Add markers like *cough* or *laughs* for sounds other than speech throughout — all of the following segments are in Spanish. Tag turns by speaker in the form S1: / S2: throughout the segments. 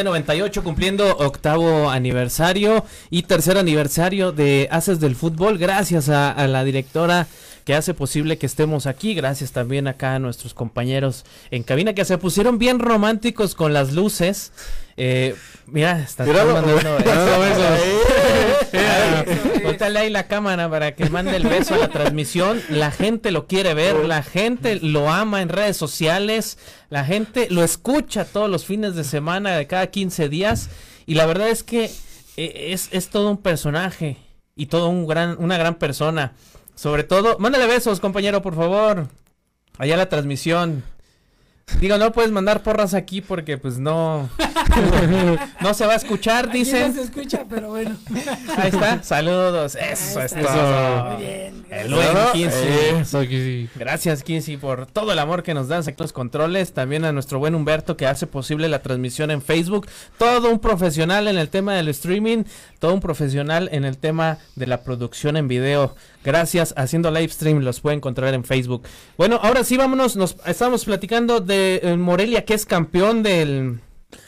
S1: 98 cumpliendo octavo aniversario y tercer aniversario de Haces del Fútbol. Gracias a, a, la directora que hace posible que estemos aquí. Gracias también acá a nuestros compañeros en cabina que se pusieron bien románticos con las luces. Eh, mira, está mandando *laughs* Bótale ahí la cámara para que mande el beso a la transmisión. La gente lo quiere ver, la gente lo ama en redes sociales, la gente lo escucha todos los fines de semana de cada 15 días. Y la verdad es que eh, es, es todo un personaje y todo un gran, una gran persona. Sobre todo, mándale besos, compañero, por favor. Allá la transmisión. Digo, no puedes mandar porras aquí porque pues no *laughs* no se va a escuchar, dicen.
S2: No se escucha, pero bueno.
S1: Ahí está. Saludos. Eso es todo. Muy bien. El buen Gracias, Kinsey, por todo el amor que nos dan aquí los controles. También a nuestro buen Humberto que hace posible la transmisión en Facebook. Todo un profesional en el tema del streaming, todo un profesional en el tema de la producción en video. Gracias, haciendo live stream los puede encontrar en Facebook. Bueno, ahora sí vámonos, nos estamos platicando de eh, Morelia que es campeón del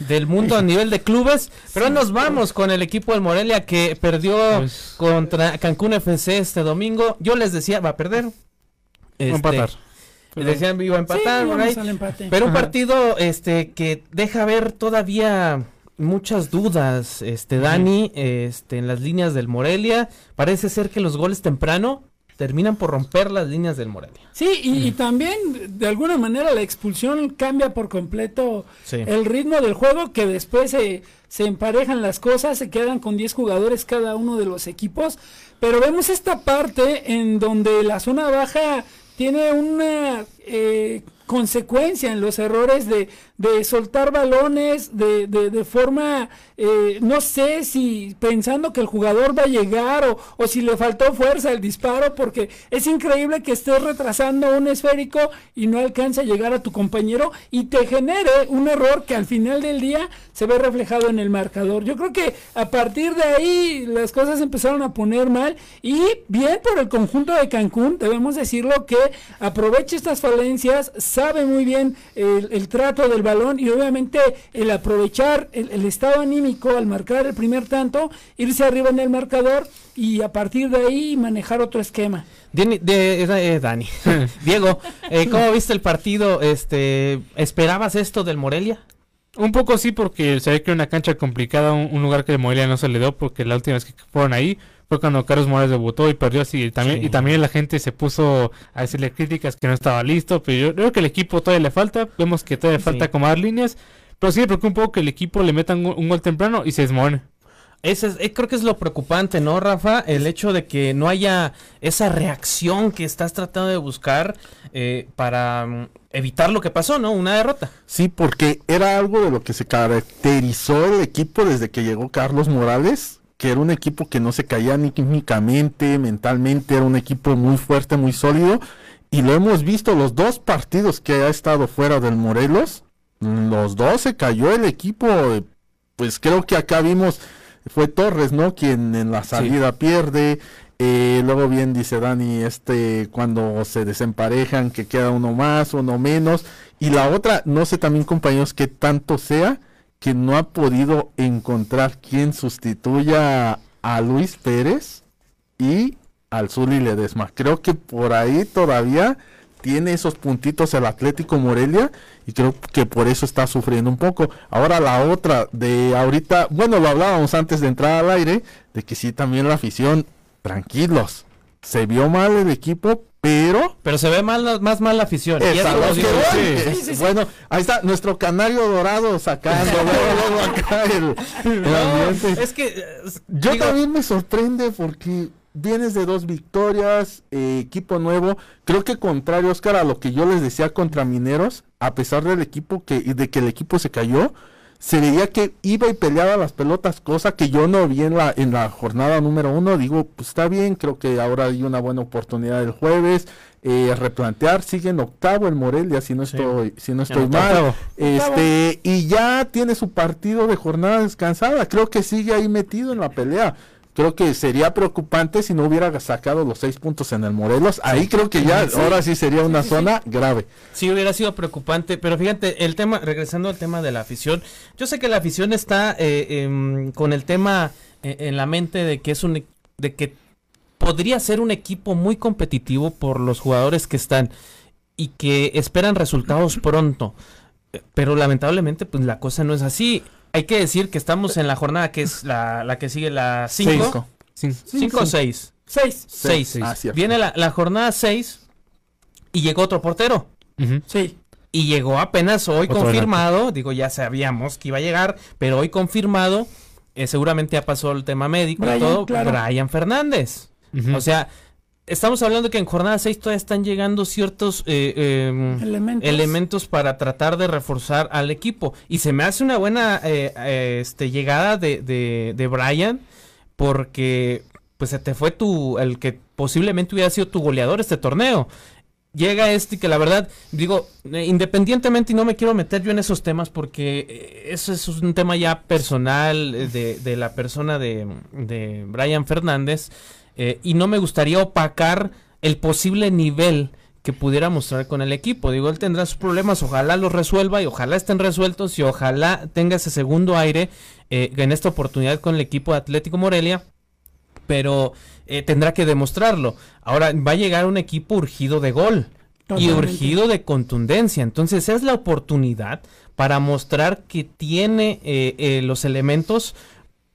S1: del mundo a nivel de clubes, pero nos vamos con el equipo del Morelia que perdió pues, contra Cancún FC este domingo. Yo les decía, va a perder.
S3: Este, empatar.
S1: Les decían iba a empatar, pero un partido este que deja ver todavía muchas dudas, este Dani, este en las líneas del Morelia, parece ser que los goles temprano terminan por romper las líneas del Morelia.
S2: Sí, y, también de alguna manera la expulsión cambia por completo el ritmo del juego, que después se, se emparejan las cosas, se quedan con 10 jugadores cada uno de los equipos, pero vemos esta parte en donde la zona baja tiene una... Eh, consecuencia en los errores de, de soltar balones de, de, forma eh, no sé si pensando que el jugador va a llegar o, o, si le faltó fuerza el disparo, porque es increíble que estés retrasando un esférico y no alcance a llegar a tu compañero y te genere un error que al final del día se ve reflejado en el marcador. Yo creo que a partir de ahí las cosas empezaron a poner mal y bien por el conjunto de Cancún, debemos decirlo que aprovecha estas falencias, sabe muy bien el, el trato del balón y obviamente el aprovechar el, el estado anímico al marcar el primer tanto, irse arriba en el marcador y a partir de ahí manejar otro esquema.
S1: Dani, de, eh, Dani. *laughs* *laughs* Diego, eh, ¿cómo viste el partido? Este, ¿Esperabas esto del Morelia?
S3: Un poco sí, porque se ve que era una cancha complicada, un, lugar que el Morelia no se le dio, porque la última vez que fueron ahí fue cuando Carlos Morales debutó y perdió así. Y también, y también la gente se puso a decirle críticas que no estaba listo, pero yo creo que el equipo todavía le falta, vemos que todavía falta acomodar líneas pero sí me preocupa un poco que el equipo le metan un, gol temprano y se desmorone.
S1: Ese es, eh, creo que es lo preocupante, ¿no, Rafa? El hecho de que no haya esa reacción que estás tratando de buscar eh, para mm, evitar lo que pasó, ¿no? Una derrota.
S4: Sí, porque era algo de lo que se caracterizó el equipo desde que llegó Carlos Morales, que era un equipo que no se caía ni químicamente, mentalmente, era un equipo muy fuerte, muy sólido. Y lo hemos visto los dos partidos que ha estado fuera del Morelos los dos se cayó el equipo. Pues creo que acá vimos, fue Torres, ¿no? Quien en la salida pierde. Eh, luego bien dice Dani, este, cuando se desemparejan, que queda uno más, uno menos. Y la otra, no sé también compañeros que tanto sea, que no ha podido encontrar quien sustituya a Luis Pérez y al Zuli Ledesma. Creo que por ahí todavía tiene esos puntitos el Atlético Morelia y creo que por eso está sufriendo un poco. Ahora la otra de ahorita, bueno, lo hablábamos antes de entrar al aire, de que sí también la afición, tranquilos, se vio mal el equipo, pero...
S1: Pero se ve mal, más mal la afición.
S4: bueno, ahí está nuestro canario dorado sacando *laughs* acá el,
S1: Es que... Eh,
S4: Yo también me sorprende porque vienes de dos victorias, eh, equipo nuevo. Creo que contrario, Oscar, a lo que yo les decía contra Mineros, a pesar del equipo que, de que el equipo se cayó, se veía que iba y peleaba las pelotas, cosa que yo no vi en la, en la jornada número uno. Digo, pues está bien, creo que ahora hay una buena oportunidad el jueves. Eh, replantear, sigue en octavo el Morelia, si no estoy, si no estoy mal. Este, y ya tiene su partido de jornada descansada. Creo que sigue ahí metido en la pelea creo que sería preocupante si no hubiera sacado los seis puntos en el Morelos. Ahí creo que ya ahora sí sería una zona grave.
S1: Sí, hubiera sido preocupante, pero fíjate, el tema, regresando al tema de la afición, yo sé que la afición está eh, em, con el tema eh, en la mente de que es un, de que podría ser un equipo muy competitivo por los jugadores que están y que esperan resultados pronto. Pero lamentablemente, pues la cosa no es así hay que decir que estamos en la jornada que es la, la que sigue la 5. 5 o 6. 6. 6. Viene la, la jornada 6 y llegó otro portero. Sí. Y llegó apenas hoy confirmado, digo, ya sabíamos que iba a llegar, pero hoy confirmado, eh, seguramente ya pasó el tema médico y todo, Brian Fernández. O sea, estamos hablando que en jornada 6 todavía están llegando ciertos eh, em, elementos. para tratar de reforzar al equipo. Y se me hace una buena eh, eh, este, llegada de, de, Brian porque pues se te fue tu, el que posiblemente hubiera sido tu goleador este torneo. Llega este que la verdad, digo, independientemente y no me quiero meter yo en esos temas porque eso es un tema ya personal de, de la persona de, de Brian Fernández. Eh, y no me gustaría opacar el posible nivel que pudiera mostrar con el equipo. Digo, él tendrá sus problemas, ojalá los resuelva y ojalá estén resueltos y ojalá tenga ese segundo aire eh, en esta oportunidad con el equipo de Atlético Morelia, pero eh, tendrá que demostrarlo. Ahora va a llegar un equipo urgido de gol. Y urgido de contundencia. Entonces es la oportunidad para mostrar que tiene los elementos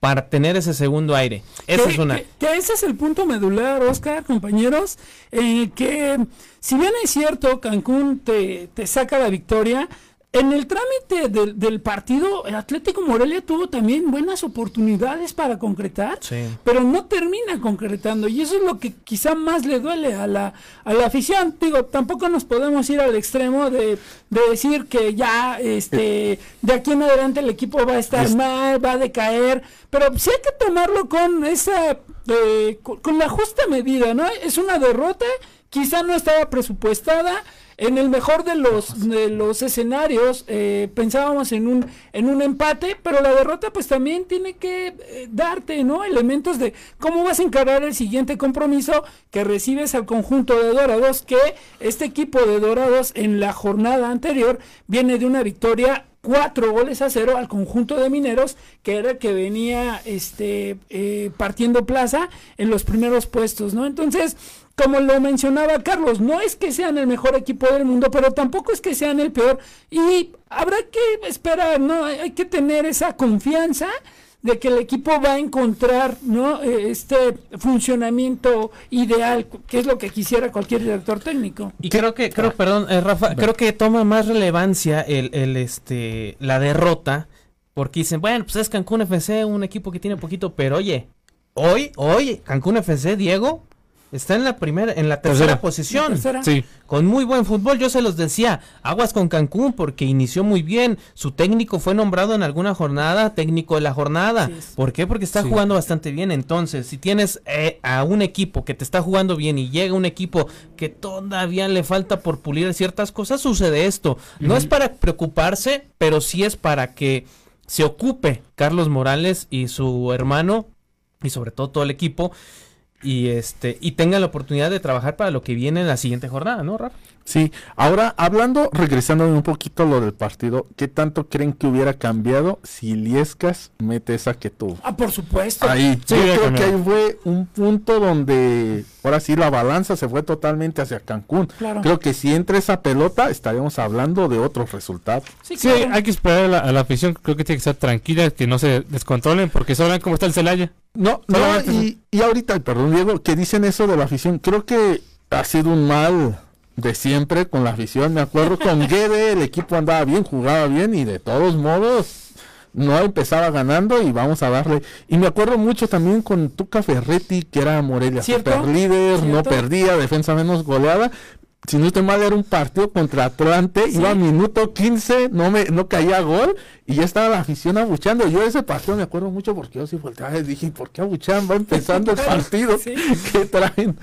S1: para tener ese segundo aire. Esa es una.
S2: Que, ese es el punto medular, Oscar, compañeros, eh, que si bien es cierto, Cancún te, te saca la victoria, en el trámite del, del, partido, el Atlético Morelia tuvo también buenas oportunidades para concretar, pero no termina concretando. Y eso es lo que quizá más le duele a la, a la afición. Digo, tampoco nos podemos ir al extremo de, de decir que ya este, de aquí en adelante el equipo va a estar mal, va a decaer, pero sí hay que tomarlo con esa, eh, con la justa medida, ¿no? Es una derrota, quizá no estaba presupuestada en el mejor de los, de los escenarios eh, pensábamos en un, en un empate, pero la derrota pues también tiene que eh, darte, ¿no? Elementos de cómo vas a encarar el siguiente compromiso que recibes al conjunto de Dorados, que este equipo de Dorados en la jornada anterior viene de una victoria cuatro goles a cero al conjunto de mineros que era el que venía este eh, partiendo plaza en los primeros puestos no entonces como lo mencionaba Carlos, no es que sean el mejor equipo del mundo, pero tampoco es que sean el peor. Y habrá que esperar, ¿no? Hay que tener esa confianza de que el equipo va a encontrar ¿no? E, este funcionamiento ideal, que es lo que quisiera cualquier director técnico.
S1: Y creo que, creo, perdón, eh, Rafa, creo que toma más relevancia el, el, este, la derrota, porque dicen, bueno, pues es Cancún FC, un equipo que tiene poquito, pero oye, hoy, hoy, Cancún FC, Diego, Está en la primera, en la tercera, posición. Sí. Con muy buen fútbol. Yo se los decía, aguas con Cancún porque inició muy bien. Su técnico fue nombrado en alguna jornada, técnico de la jornada. ¿Por qué? Porque está jugando bastante bien. Entonces, si tienes eh, a un equipo que te está jugando bien y llega un equipo que todavía le falta por pulir ciertas cosas, sucede esto. No es para preocuparse, pero sí es para que se ocupe Carlos Morales y su hermano y sobre todo todo el equipo y este y tenga la oportunidad de trabajar para lo que viene en la siguiente jornada, ¿no, Rafa?
S4: Sí, ahora hablando, regresando un poquito a lo del partido, ¿qué tanto creen que hubiera cambiado si Liescas mete esa que tuvo?
S2: Ah, por supuesto.
S4: Ahí, sí, yo creo que ahí fue un punto donde ahora sí la balanza se fue totalmente hacia Cancún. Creo que si entra esa pelota estaríamos hablando de otros resultados.
S3: Sí, hay que esperar a la, afición, creo que tiene que estar tranquila, que no se descontrolen, porque saben cómo está el Celaya.
S4: No, no, y, y ahorita, perdón Diego, que dicen eso de la afición, creo que ha sido un mal de siempre con la afición. Me acuerdo con *laughs* Guede, el equipo andaba bien, jugaba bien y de todos modos no empezaba ganando y vamos a darle. Y me acuerdo mucho también con Tuca Ferretti, que era Morelia super líder, no perdía, defensa menos goleada, si no estoy mal, era un partido contra Atlante, iba a minuto 15, no me no caía gol y ya estaba la afición abuchando. Yo ese partido me acuerdo mucho porque yo sí volteaba y dije, ¿por qué abuchan? Va empezando el *laughs* partido. *laughs* ¿Qué traen?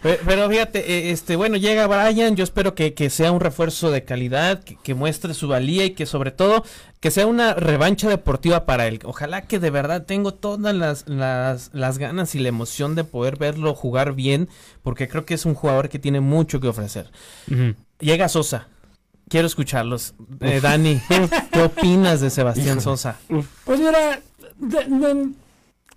S1: Pero, fíjate, eh, este bueno, llega Brian, yo espero que, sea un refuerzo de calidad, que, muestre su valía y que sobre todo que sea una revancha deportiva para él. Ojalá que de verdad tengo todas las, las, las, ganas y la emoción de poder verlo jugar bien, porque creo que es un jugador que tiene mucho que ofrecer. Llega Sosa. Quiero escucharlos. Eh, Dani, *laughs* ¿qué opinas de Sebastián Sosa?
S2: Pues mira,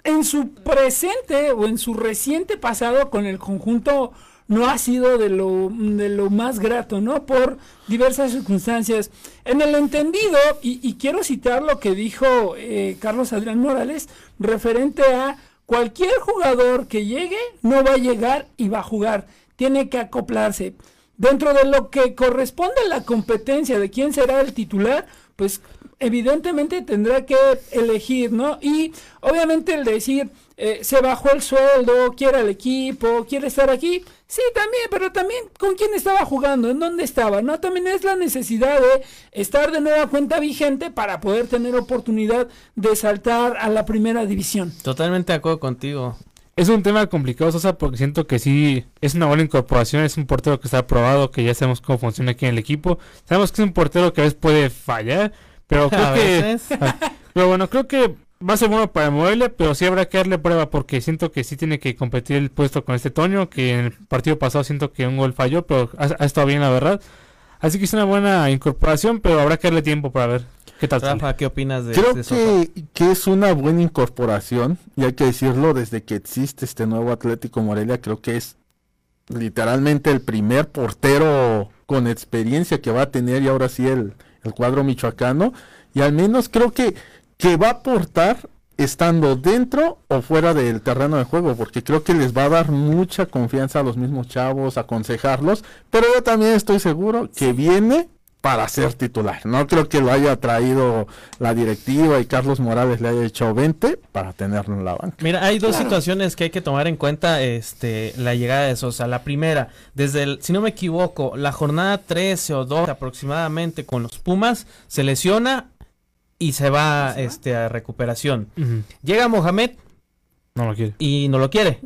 S2: en su presente o en su reciente pasado con el conjunto no ha sido de lo, de lo más grato, ¿no? Por diversas circunstancias. En el entendido, y, quiero citar lo que dijo eh, Carlos Adrián Morales, referente a cualquier jugador que llegue, no va a llegar y va a jugar. Tiene que acoplarse. Dentro de lo que corresponde a la competencia de quién será el titular, pues evidentemente tendrá que elegir, ¿no? Y obviamente el decir, eh, se bajó el sueldo, quiere el equipo, quiere estar aquí, sí, también, pero también con quién estaba jugando, en dónde estaba, ¿no? También es la necesidad de estar de nueva cuenta vigente para poder tener oportunidad de saltar a la primera división.
S1: Totalmente de acuerdo contigo.
S3: Es un tema complicado, Sosa, porque siento que sí es una buena incorporación, es un portero que está aprobado, que ya sabemos cómo funciona aquí en el equipo. Sabemos que es un portero que a veces puede fallar, pero *laughs* creo que. *laughs* pero bueno, creo que va a ser bueno para Morelia, pero sí habrá que darle prueba porque siento que sí tiene que competir el puesto con este Toño, que en el partido pasado siento que un gol falló, pero ha, estado bien la verdad. Así que es una buena incorporación, pero habrá que darle tiempo para ver qué tal.
S1: Rafa, ¿qué opinas de
S4: Creo que, que, es una buena incorporación, y hay que decirlo, desde que existe este nuevo Atlético Morelia, creo que es literalmente el primer portero con experiencia que va a tener y ahora sí el, el cuadro michoacano y al menos creo que, que va a aportar estando dentro o fuera del terreno de juego, porque creo que les va a dar mucha confianza a los mismos chavos, aconsejarlos, pero yo también estoy seguro que viene para ser titular. No creo que lo haya traído la directiva y Carlos Morales le haya hecho 20 para tenerlo en la banca.
S1: Mira, hay dos situaciones que hay que tomar en cuenta este la llegada de Sosa. La primera, desde el, si no me equivoco, la jornada 13 o 12 aproximadamente con los Pumas, se lesiona y se va, este a recuperación. Llega Mohamed
S3: no lo quiere.
S1: Y no lo quiere.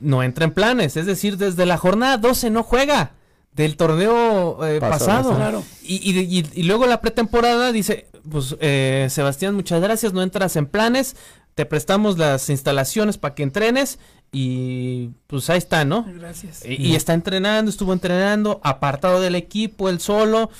S1: No entra en planes, es decir, desde la jornada 12 no juega del torneo eh, pasado. Y, luego la pretemporada dice, pues eh, Sebastián, muchas gracias, no entras en planes, te prestamos las instalaciones para que entrenes y pues ahí está, ¿no?
S2: Gracias.
S1: y está entrenando, estuvo entrenando, apartado del equipo, él solo.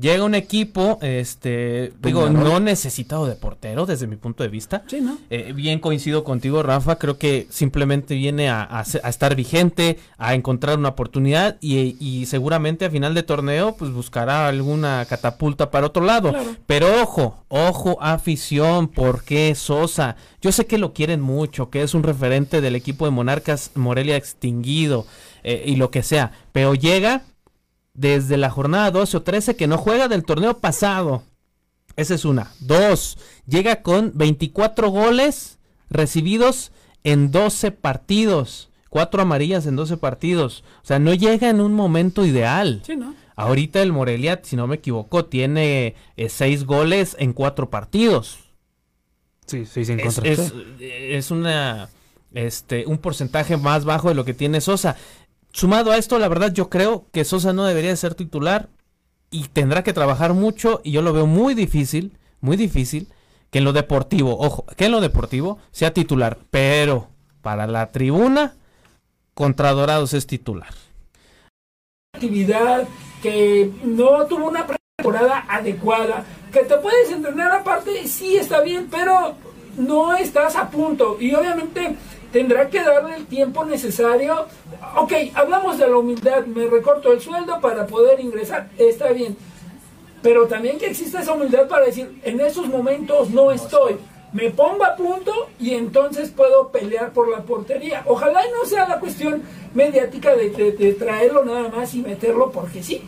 S1: Llega un equipo, este, digo, no necesitado de portero desde mi punto de vista.
S2: Sí, ¿no?
S1: Eh, bien coincido contigo, Rafa. Creo que simplemente viene a, estar vigente, a encontrar una oportunidad y, seguramente a final de torneo, pues buscará alguna catapulta para otro lado. Pero ojo, ojo, afición, ¿por qué Sosa? Yo sé que lo quieren mucho, que es un referente del equipo de Monarcas Morelia extinguido eh, y lo que sea, pero llega desde la jornada 12 o 13 que no juega del torneo pasado. Esa es una. Dos, llega con 24 goles recibidos en 12 partidos. Cuatro amarillas en 12 partidos. O sea, no llega en un momento ideal.
S2: Sí, ¿no?
S1: Ahorita el Morelia, si no me equivoco, tiene eh, seis goles en cuatro partidos.
S3: Sí, seis en
S1: contra. Es, es, una, este, un porcentaje más bajo de lo que tiene Sosa. Sumado a esto, la verdad yo creo que Sosa no debería ser titular y tendrá que trabajar mucho y yo lo veo muy difícil, muy difícil que en lo deportivo, ojo, que en lo deportivo sea titular, pero para la tribuna contra Dorados es titular.
S2: Actividad que no tuvo una temporada adecuada, que te puedes entrenar aparte, sí está bien, pero no estás a punto y obviamente tendrá que darle el tiempo necesario. Ok, hablamos de la humildad, me recorto el sueldo para poder ingresar, está bien. Pero también que exista esa humildad para decir, en esos momentos no estoy, me pongo a punto y entonces puedo pelear por la portería. Ojalá no sea la cuestión mediática de, de traerlo nada más y meterlo porque sí.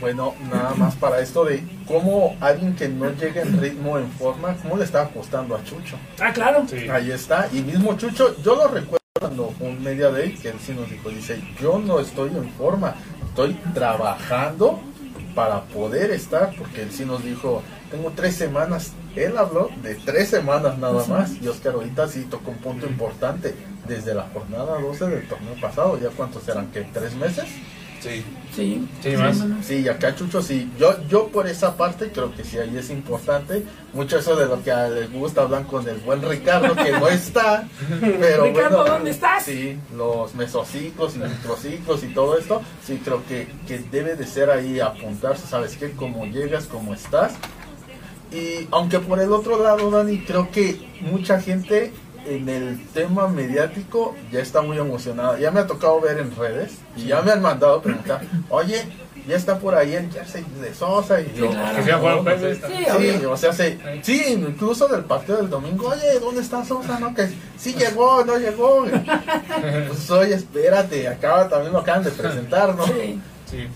S4: Bueno, nada más para esto de cómo alguien que no llega en ritmo, en forma, cómo le estaba costando a Chucho.
S2: Ah, claro.
S4: Ahí está. Y mismo Chucho, yo lo recuerdo cuando un media day que él sí nos dijo, dice, yo no estoy en forma, estoy trabajando para poder estar, porque él sí nos dijo, tengo tres semanas, él habló de tres semanas nada más, y Oscar ahorita sí tocó un punto importante, desde la jornada 12 del torneo pasado, ya cuántos eran, que tres meses,
S3: Sí.
S2: Sí,
S3: sí, más.
S4: Sí, acá Chucho, sí. Yo, yo por esa parte creo que sí, ahí es importante. Mucho eso de lo que les gusta hablan con el buen Ricardo, que no está. *laughs* Pero
S2: Ricardo, ¿dónde estás?
S4: Sí, los mesociclos y microciclos y todo esto, sí creo que, que debe de ser ahí apuntarse, ¿sabes qué? Cómo llegas, cómo estás. Y aunque por el otro lado, Dani, creo que mucha gente en el tema mediático ya está muy emocionada. Ya me ha tocado ver en redes y ya me han mandado preguntar, oye, ya está por ahí el jersey de Sosa y yo, sí, o sea, sí, incluso del partido del domingo, oye, ¿dónde está Sosa? No, que sí llegó, no llegó. *laughs* pues oye, espérate, acaba también lo acaban de presentar, ¿no?
S2: Sí.
S4: sí.